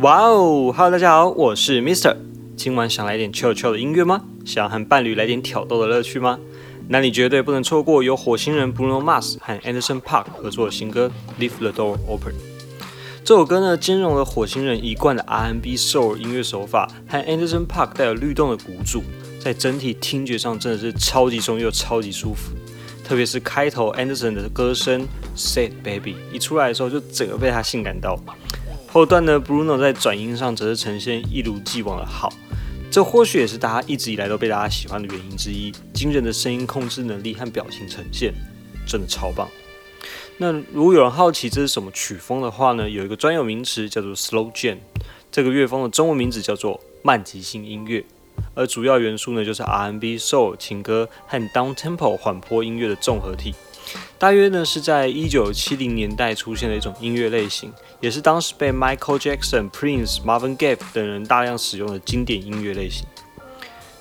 哇哦，Hello，大家好，我是 Mister。今晚想来点 chill chill 的音乐吗？想和伴侣来点挑逗的乐趣吗？那你绝对不能错过由火星人 Bruno Mars 和 Anderson Park 合作的新歌《Leave the Door Open》。这首歌呢，兼容了火星人一贯的 R&B soul 音乐手法和 Anderson Park 带有律动的鼓组，在整体听觉上真的是超级重又超级舒服。特别是开头 Anderson 的歌声 Say Baby 一出来的时候，就整个被他性感到。后段呢，Bruno 在转音上则是呈现一如既往的好，这或许也是大家一直以来都被大家喜欢的原因之一。惊人的声音控制能力和表情呈现，真的超棒。那如果有人好奇这是什么曲风的话呢，有一个专有名词叫做 Slow Jam，这个乐风的中文名字叫做慢即兴音乐，而主要元素呢就是 R&B、Soul 情歌和 Down Tempo 缓坡音乐的综合体。大约呢是在一九七零年代出现的一种音乐类型，也是当时被 Michael Jackson、Prince、Marvin Gaye 等人大量使用的经典音乐类型。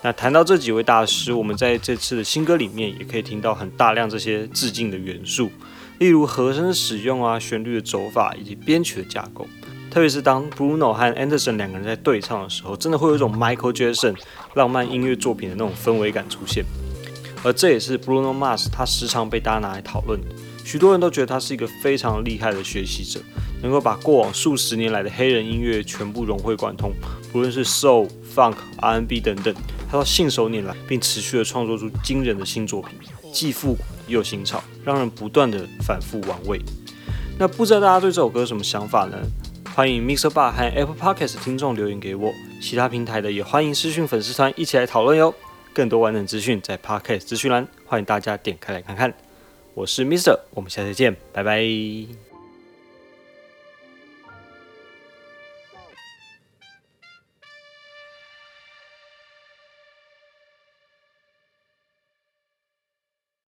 那谈到这几位大师，我们在这次的新歌里面也可以听到很大量这些致敬的元素，例如和声的使用啊、旋律的走法以及编曲的架构。特别是当 Bruno 和 Anderson 两个人在对唱的时候，真的会有一种 Michael Jackson 浪漫音乐作品的那种氛围感出现。而这也是 Bruno Mars 他时常被大家拿来讨论的。许多人都觉得他是一个非常厉害的学习者，能够把过往数十年来的黑人音乐全部融会贯通，不论是 Soul、Funk、R&B 等等，他都信手拈来，并持续的创作出惊人的新作品，既复古又新潮，让人不断的反复玩味。那不知道大家对这首歌有什么想法呢？欢迎 Mixer Bar 和 Apple Podcast 听众留言给我，其他平台的也欢迎私讯粉丝团一起来讨论哟。更多完整资讯在 Podcast 资讯栏，欢迎大家点开来看看。我是 Mister，我们下次见，拜拜。